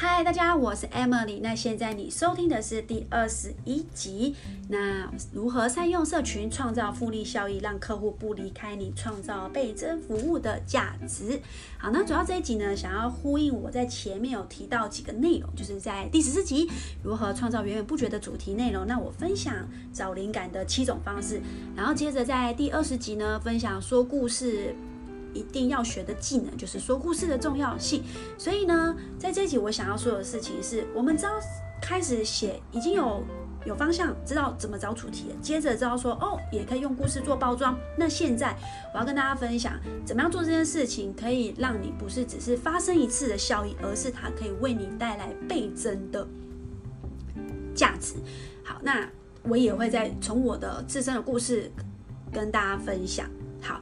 嗨，大家，我是 Emily。那现在你收听的是第二十一集。那如何善用社群创造复利效益，让客户不离开你，创造倍增服务的价值？好，那主要这一集呢，想要呼应我在前面有提到几个内容，就是在第十四集如何创造源源不绝的主题内容。那我分享找灵感的七种方式，然后接着在第二十集呢，分享说故事。一定要学的技能就是说故事的重要性。所以呢，在这一集我想要说的事情是，我们知道开始写已经有有方向，知道怎么找主题。接着知道说哦，也可以用故事做包装。那现在我要跟大家分享，怎么样做这件事情，可以让你不是只是发生一次的效益，而是它可以为你带来倍增的价值。好，那我也会再从我的自身的故事跟大家分享。好。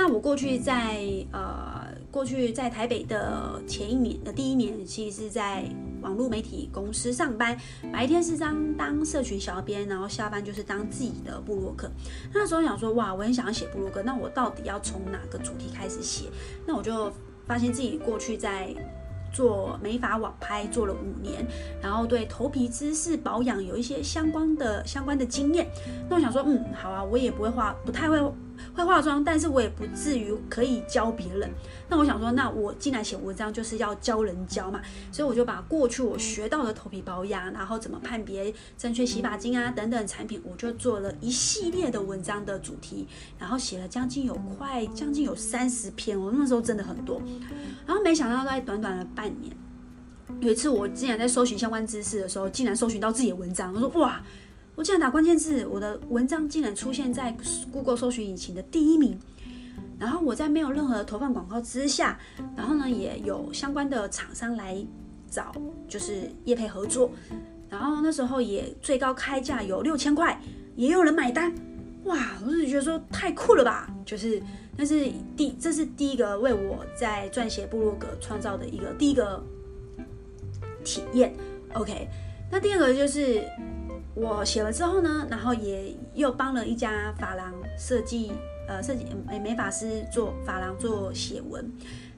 那我过去在呃，过去在台北的前一年的第一年，其实是在网络媒体公司上班，白天是当当社群小编，然后下班就是当自己的部落客。那时候想说，哇，我很想要写部落客，那我到底要从哪个主题开始写？那我就发现自己过去在做美发网拍做了五年，然后对头皮知识保养有一些相关的相关的经验。那我想说，嗯，好啊，我也不会画，不太会。会化妆，但是我也不至于可以教别人。那我想说，那我既然写文章就是要教人教嘛，所以我就把过去我学到的头皮保养，然后怎么判别正确洗发精啊等等产品，我就做了一系列的文章的主题，然后写了将近有快将近有三十篇，我那时候真的很多。然后没想到在短短的半年，有一次我竟然在搜寻相关知识的时候，竟然搜寻到自己的文章，我说哇！我竟然打关键字，我的文章竟然出现在 Google 搜寻引擎的第一名。然后我在没有任何投放广告之下，然后呢也有相关的厂商来找，就是业配合作。然后那时候也最高开价有六千块，也有人买单。哇，我就觉得说太酷了吧！就是，但是第这是第一个为我在撰写部落格创造的一个第一个体验。OK，那第二个就是。我写了之后呢，然后也又帮了一家发廊设计，呃，设计美美发师做发廊做写文。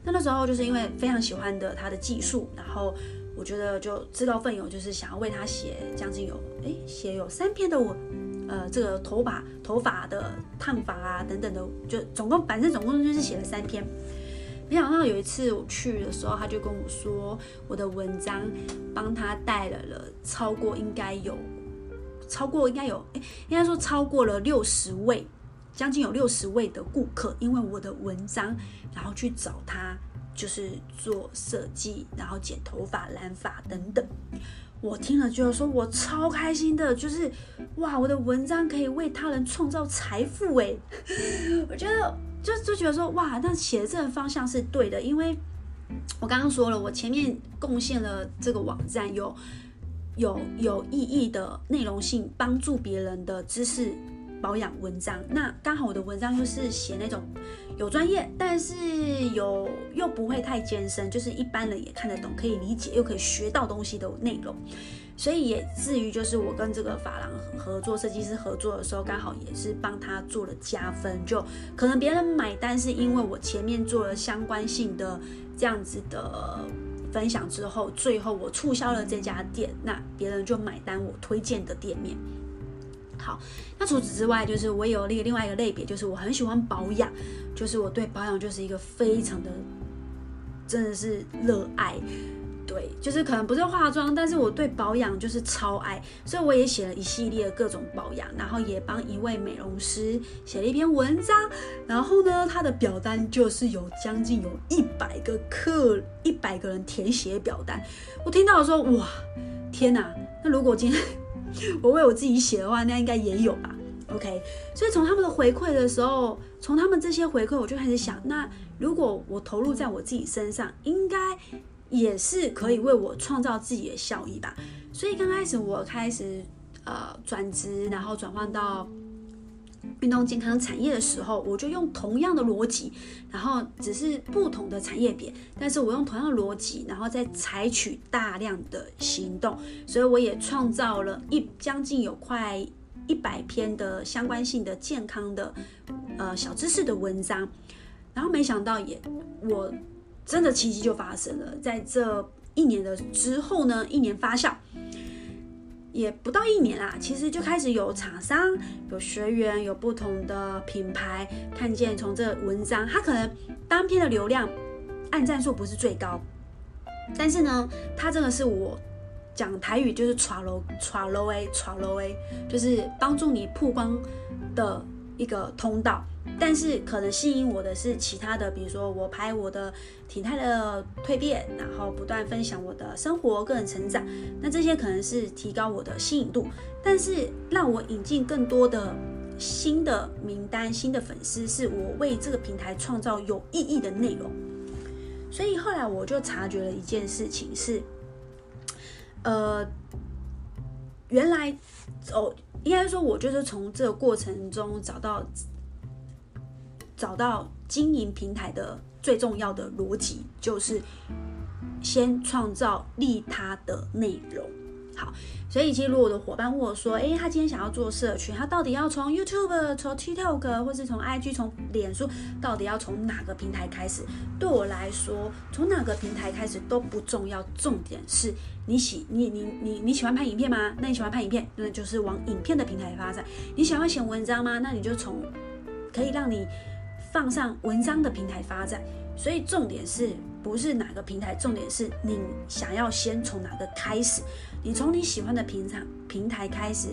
那那时候就是因为非常喜欢的他的技术，然后我觉得就自告奋勇，就是想要为他写将近有哎写有三篇的文，呃，这个头发头发的烫发啊等等的，就总共反正总共就是写了三篇。没想到有一次我去的时候，他就跟我说，我的文章帮他带来了超过应该有。超过应该有，诶，应该说超过了六十位，将近有六十位的顾客，因为我的文章，然后去找他，就是做设计，然后剪头发、染发等等。我听了就是说，我超开心的，就是哇，我的文章可以为他人创造财富诶，我觉得就就觉得说哇，那写的这个方向是对的，因为我刚刚说了，我前面贡献了这个网站有。有有意义的内容性，帮助别人的知识保养文章。那刚好我的文章就是写那种有专业，但是有又不会太艰深，就是一般人也看得懂，可以理解又可以学到东西的内容。所以也至于就是我跟这个法郎合作设计师合作的时候，刚好也是帮他做了加分。就可能别人买单是因为我前面做了相关性的这样子的。分享之后，最后我促销了这家店，那别人就买单我推荐的店面。好，那除此之外，就是我有另另外一个类别，就是我很喜欢保养，就是我对保养就是一个非常的，真的是热爱。对，就是可能不是化妆，但是我对保养就是超爱，所以我也写了一系列各种保养，然后也帮一位美容师写了一篇文章，然后呢，他的表单就是有将近有一百个客，一百个人填写表单。我听到说，哇，天哪！那如果今天 我为我自己写的话，那应该也有吧？OK，所以从他们的回馈的时候，从他们这些回馈，我就开始想，那如果我投入在我自己身上，应该。也是可以为我创造自己的效益吧。所以刚开始我开始呃转职，然后转换到运动健康产业的时候，我就用同样的逻辑，然后只是不同的产业别，但是我用同样的逻辑，然后再采取大量的行动，所以我也创造了一将近有快一百篇的相关性的健康的呃小知识的文章，然后没想到也我。真的奇迹就发生了，在这一年的之后呢，一年发酵。也不到一年啦，其实就开始有厂商、有学员、有不同的品牌看见从这文章，它可能当篇的流量、按赞数不是最高，但是呢，它这个是我讲台语就是传楼传楼诶传楼诶，就是帮助你曝光的一个通道。但是可能吸引我的是其他的，比如说我拍我的体态的蜕变，然后不断分享我的生活、个人成长，那这些可能是提高我的吸引度。但是让我引进更多的新的名单、新的粉丝，是我为这个平台创造有意义的内容。所以后来我就察觉了一件事情是，呃，原来哦，应该说我就是从这个过程中找到。找到经营平台的最重要的逻辑，就是先创造利他的内容。好，所以其实如果我的伙伴问我说：“诶，他今天想要做社群，他到底要从 YouTube、从 TikTok，或是从 IG、从脸书，到底要从哪个平台开始？”对我来说，从哪个平台开始都不重要，重点是你喜你你你你喜欢拍影片吗？那你喜欢拍影片，那就是往影片的平台发展。你喜欢写文章吗？那你就从可以让你。放上文章的平台发展，所以重点是不是哪个平台？重点是你想要先从哪个开始？你从你喜欢的平常平台开始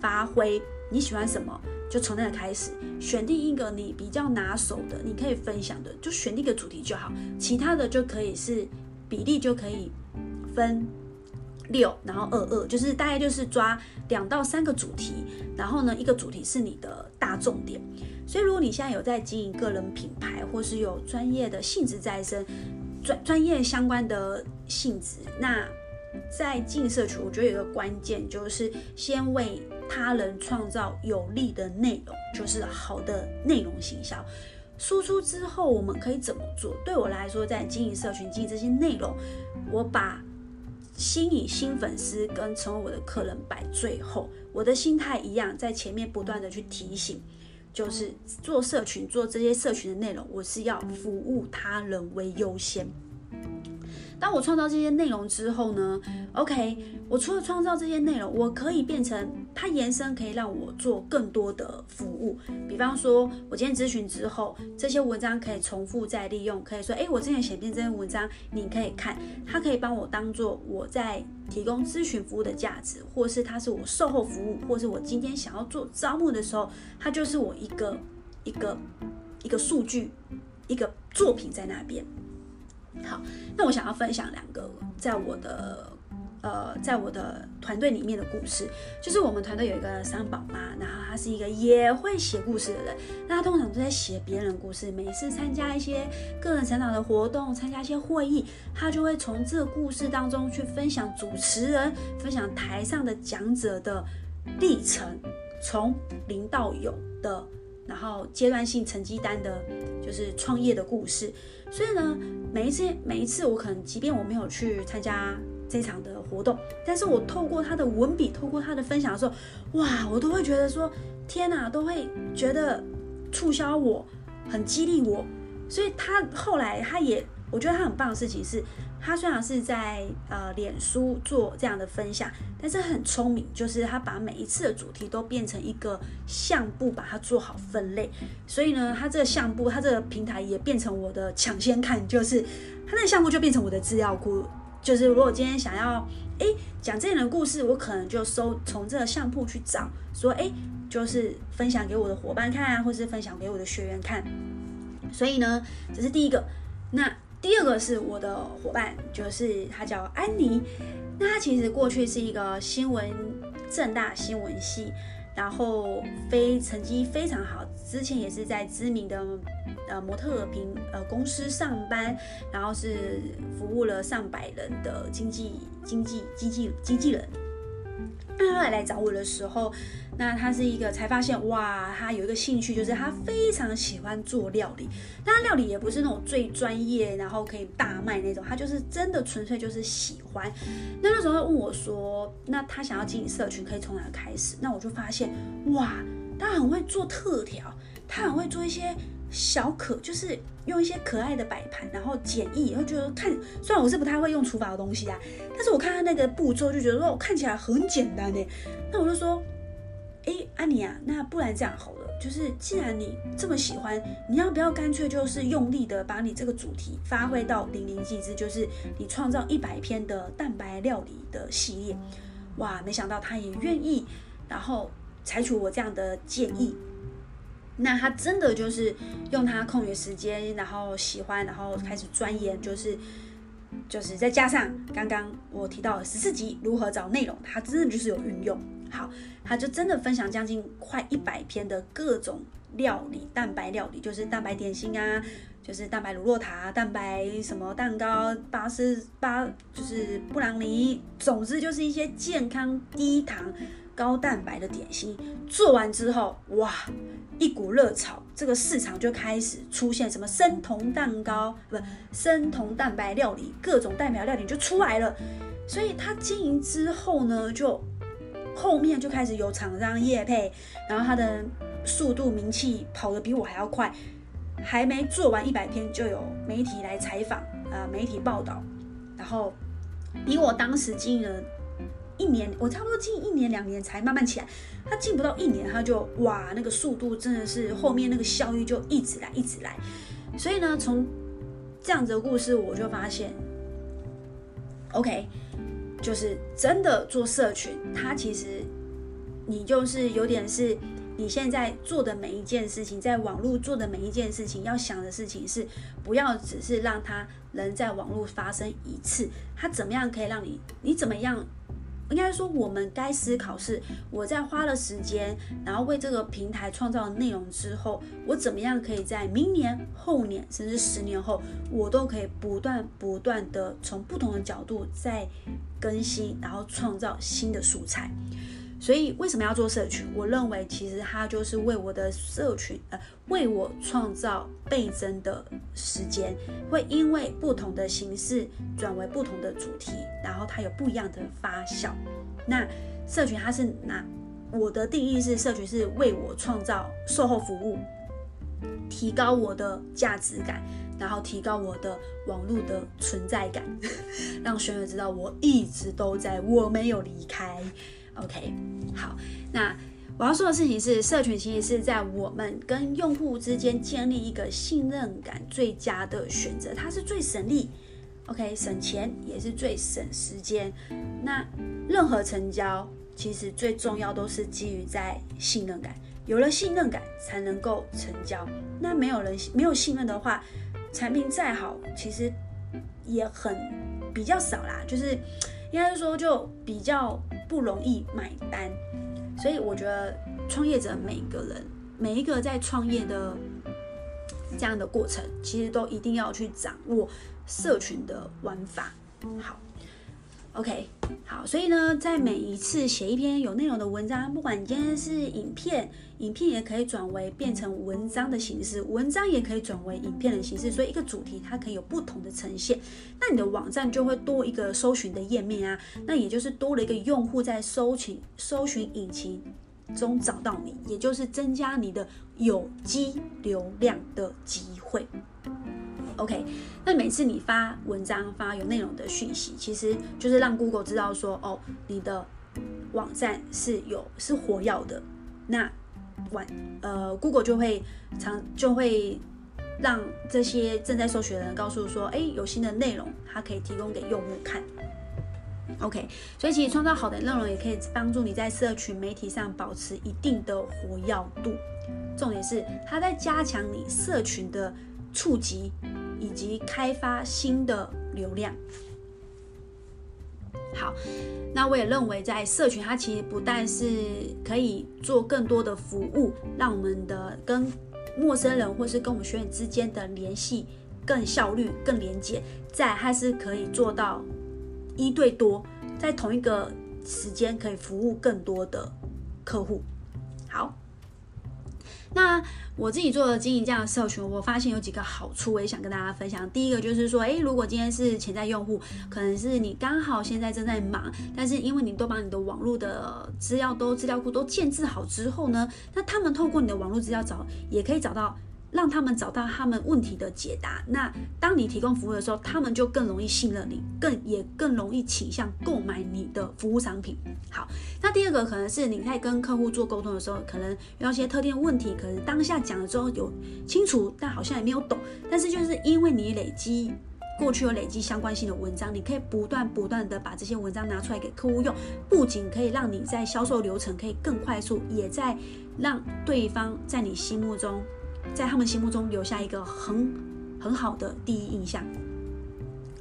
发挥，你喜欢什么就从那个开始，选定一个你比较拿手的，你可以分享的，就选定一个主题就好，其他的就可以是比例就可以分六，然后二二，就是大概就是抓两到三个主题，然后呢，一个主题是你的大重点。所以，如果你现在有在经营个人品牌，或是有专业的性质在身，专专业相关的性质，那在经营社群，我觉得有个关键就是先为他人创造有利的内容，就是好的内容行销。输出之后，我们可以怎么做？对我来说，在经营社群、经营这些内容，我把吸引新粉丝跟成为我的客人摆最后，我的心态一样，在前面不断的去提醒。就是做社群，做这些社群的内容，我是要服务他人为优先。当我创造这些内容之后呢，OK，我除了创造这些内容，我可以变成它延伸，可以让我做更多的服务。比方说，我今天咨询之后，这些文章可以重复再利用，可以说，诶，我之前写篇这篇文章，你可以看，它可以帮我当做我在提供咨询服务的价值，或是它是我售后服务，或是我今天想要做招募的时候，它就是我一个一个一个数据，一个作品在那边。好，那我想要分享两个在我的呃，在我的团队里面的故事，就是我们团队有一个三宝妈，然后她是一个也会写故事的人，那她通常都在写别人的故事，每次参加一些个人成长的活动，参加一些会议，她就会从这个故事当中去分享主持人，分享台上的讲者的历程，从零到有的。然后阶段性成绩单的，就是创业的故事。所以呢，每一次每一次，我可能即便我没有去参加这场的活动，但是我透过他的文笔，透过他的分享的时候，哇，我都会觉得说，天哪，都会觉得促销我，很激励我。所以他后来他也。我觉得他很棒的事情是，他虽然是在呃脸书做这样的分享，但是很聪明，就是他把每一次的主题都变成一个相簿，把它做好分类。所以呢，他这个相簿，他这个平台也变成我的抢先看，就是他那个相簿就变成我的资料库。就是如果今天想要哎讲这样的故事，我可能就搜从这个相簿去找，说哎就是分享给我的伙伴看啊，或是分享给我的学员看。所以呢，这是第一个。那第二个是我的伙伴，就是他叫安妮。那他其实过去是一个新闻正大新闻系，然后非成绩非常好，之前也是在知名的呃模特平呃公司上班，然后是服务了上百人的经纪经纪经纪经纪人。那后来来找我的时候，那他是一个才发现哇，他有一个兴趣，就是他非常喜欢做料理。但他料理也不是那种最专业，然后可以大卖那种，他就是真的纯粹就是喜欢。那那时候他问我说，那他想要经营社群，可以从哪开始？那我就发现哇，他很会做特调，他很会做一些小可，就是用一些可爱的摆盘，然后简易，然后觉得看，虽然我是不太会用厨房的东西啊，但是我看他那个步骤就觉得说，我看起来很简单呢。那我就说，哎，安妮啊，那不然这样好了，就是既然你这么喜欢，你要不要干脆就是用力的把你这个主题发挥到淋漓尽致，就是你创造一百篇的蛋白料理的系列。哇，没想到他也愿意，然后采取我这样的建议。那他真的就是用他空余时间，然后喜欢，然后开始钻研，就是就是再加上刚刚我提到的十四集如何找内容，他真的就是有运用。好，他就真的分享将近快一百篇的各种料理，蛋白料理，就是蛋白点心啊，就是蛋白乳酪塔、蛋白什么蛋糕、巴斯巴，就是布朗尼，总之就是一些健康低糖。高蛋白的点心做完之后，哇，一股热潮，这个市场就开始出现什么生酮蛋糕，不，生酮蛋白料理，各种蛋白料理就出来了。所以他经营之后呢，就后面就开始有厂商业配，然后他的速度名气跑得比我还要快，还没做完一百篇就有媒体来采访，呃，媒体报道，然后比我当时经营了。一年，我差不多近一年两年才慢慢起来，他进不到一年，他就哇，那个速度真的是后面那个效益就一直来一直来，所以呢，从这样子的故事我就发现，OK，就是真的做社群，它其实你就是有点是你现在做的每一件事情，在网络做的每一件事情，要想的事情是不要只是让它能在网络发生一次，它怎么样可以让你，你怎么样？应该说，我们该思考是我在花了时间，然后为这个平台创造内容之后，我怎么样可以在明年、后年，甚至十年后，我都可以不断不断的从不同的角度再更新，然后创造新的素材。所以为什么要做社群？我认为其实它就是为我的社群，呃，为我创造倍增的时间，会因为不同的形式转为不同的主题，然后它有不一样的发酵。那社群它是拿我的定义是，社群是为我创造售后服务，提高我的价值感，然后提高我的网络的存在感，让学员知道我一直都在，我没有离开。OK，好，那我要说的事情是，社群其实是在我们跟用户之间建立一个信任感最佳的选择，它是最省力，OK，省钱也是最省时间。那任何成交其实最重要都是基于在信任感，有了信任感才能够成交。那没有人没有信任的话，产品再好，其实也很比较少啦，就是应该说就比较。不容易买单，所以我觉得创业者每一个人每一个在创业的这样的过程，其实都一定要去掌握社群的玩法。好。OK，好，所以呢，在每一次写一篇有内容的文章，不管你今天是影片，影片也可以转为变成文章的形式，文章也可以转为影片的形式，所以一个主题它可以有不同的呈现，那你的网站就会多一个搜寻的页面啊，那也就是多了一个用户在搜寻搜寻引擎中找到你，也就是增加你的有机流量的机会。OK，那每次你发文章、发有内容的讯息，其实就是让 Google 知道说，哦，你的网站是有是活跃的。那晚呃，Google 就会常就会让这些正在搜寻的人告诉说，哎，有新的内容，它可以提供给用户看。OK，所以其实创造好的内容也可以帮助你在社群媒体上保持一定的活跃度。重点是它在加强你社群的触及。以及开发新的流量。好，那我也认为，在社群，它其实不但是可以做更多的服务，让我们的跟陌生人或是跟我们学员之间的联系更效率、更连接，再还是可以做到一对多，在同一个时间可以服务更多的客户。好。那我自己做的经营这样的社群，我发现有几个好处，我也想跟大家分享。第一个就是说，诶，如果今天是潜在用户，可能是你刚好现在正在忙，但是因为你都把你的网络的资料都资料库都建置好之后呢，那他们透过你的网络资料找，也可以找到让他们找到他们问题的解答。那当你提供服务的时候，他们就更容易信任你，更也更容易倾向购买你的服务商品。好，那第二个可能是你在跟客户做沟通的时候，可能遇到一些特定问题，可能当下讲了之后有清楚，但好像也没有懂。但是就是因为你累积过去有累积相关性的文章，你可以不断不断的把这些文章拿出来给客户用，不仅可以让你在销售流程可以更快速，也在让对方在你心目中。在他们心目中留下一个很很好的第一印象。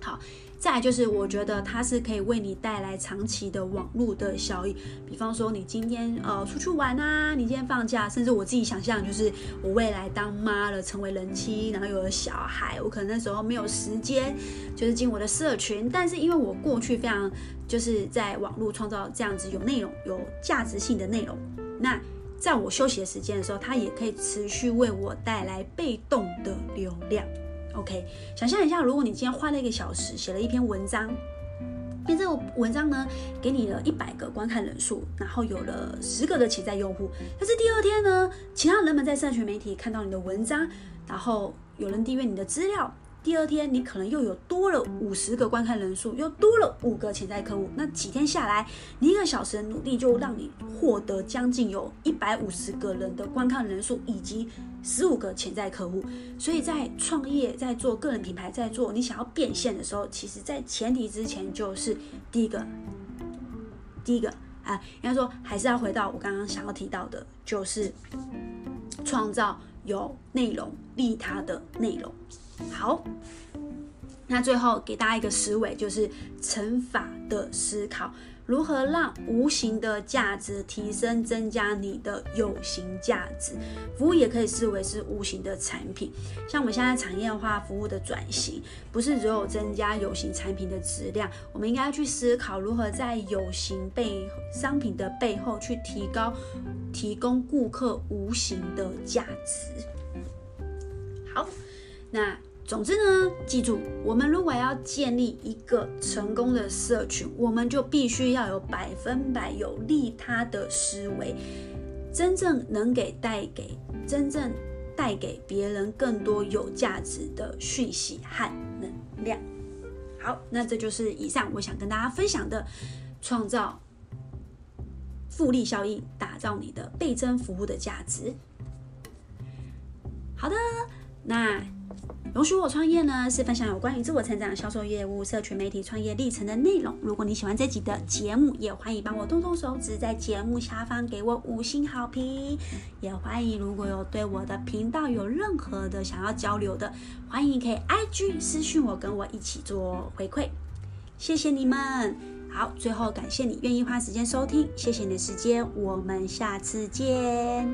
好，再来就是我觉得它是可以为你带来长期的网络的效益。比方说你今天呃出去玩啊，你今天放假，甚至我自己想象就是我未来当妈了，成为人妻，然后有了小孩，我可能那时候没有时间就是进我的社群，但是因为我过去非常就是在网络创造这样子有内容、有价值性的内容，那。在我休息的时间的时候，它也可以持续为我带来被动的流量。OK，想象一下，如果你今天花了一个小时写了一篇文章，那这个文章呢，给你了一百个观看人数，然后有了十个的潜在用户，但是第二天呢，其他人们在社群媒体看到你的文章，然后有人订阅你的资料。第二天，你可能又有多了五十个观看人数，又多了五个潜在客户。那几天下来，你一个小时的努力就让你获得将近有一百五十个人的观看人数，以及十五个潜在客户。所以在创业、在做个人品牌、在做你想要变现的时候，其实，在前提之前就是第一个，第一个啊，应该说还是要回到我刚刚想要提到的，就是创造有内容利他的内容。好，那最后给大家一个思维，就是乘法的思考，如何让无形的价值提升，增加你的有形价值。服务也可以视为是无形的产品。像我们现在产业化服务的转型，不是只有增加有形产品的质量，我们应该去思考如何在有形背商品的背后去提高，提供顾客无形的价值。好，那。总之呢，记住，我们如果要建立一个成功的社群，我们就必须要有百分百有利他的思维，真正能给带给真正带给别人更多有价值的讯息和能量。好，那这就是以上我想跟大家分享的，创造复利效应，打造你的倍增服务的价值。好的，那。容许我创业呢，是分享有关于自我成长、销售业务、社群媒体创业历程的内容。如果你喜欢这集的节目，也欢迎帮我动动手指，在节目下方给我五星好评。也欢迎如果有对我的频道有任何的想要交流的，欢迎可以 IG 私讯我，跟我一起做回馈。谢谢你们，好，最后感谢你愿意花时间收听，谢谢你的时间。我们下次见。